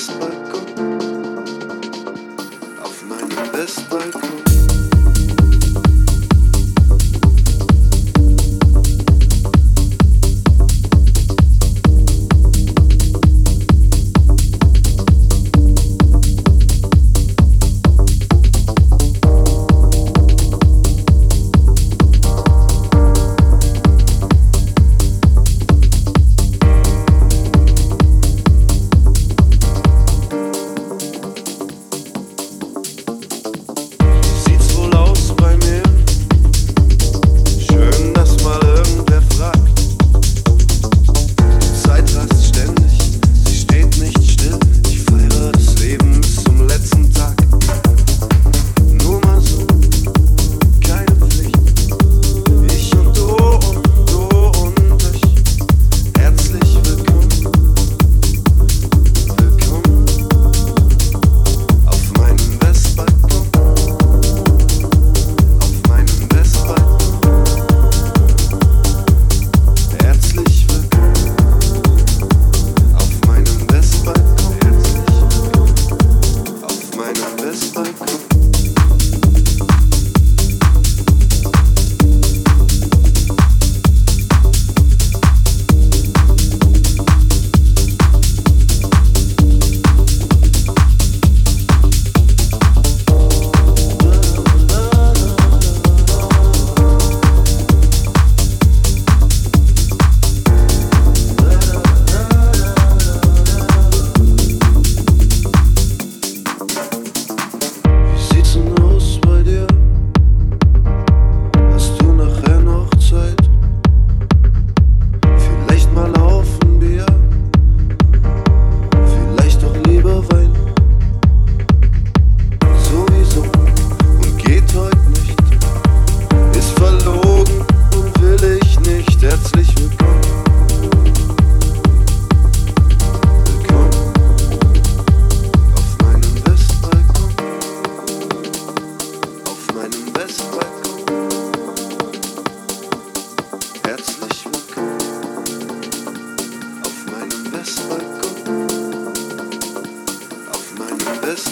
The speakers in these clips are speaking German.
Jasper. cycle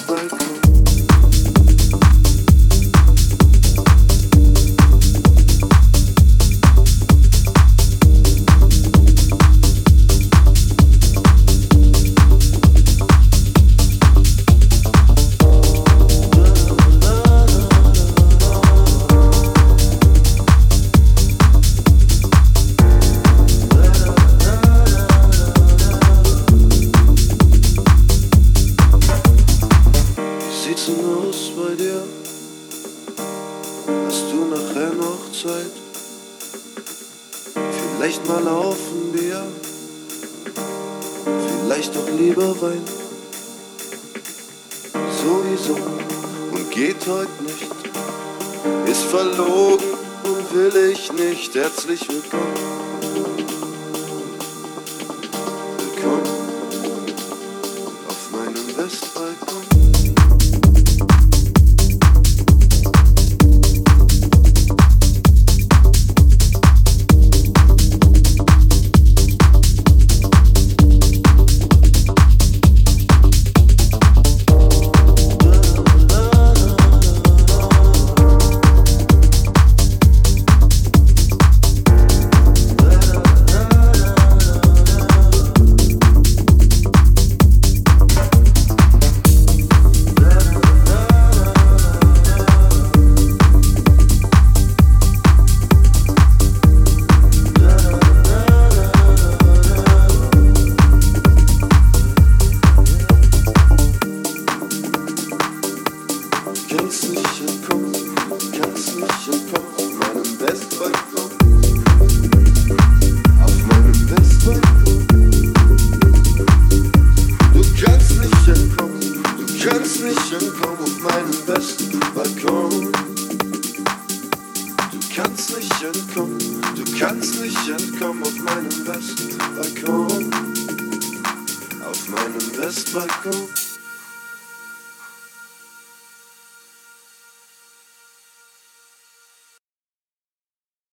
meinem Denn aus bei dir? Hast du nachher noch Zeit? Vielleicht mal auf ein Bier, vielleicht doch lieber Wein. Sowieso und geht heute nicht, ist verlogen und will ich nicht. Herzlich. Willkommen Westbalkon. Auf meinem Westbalkon.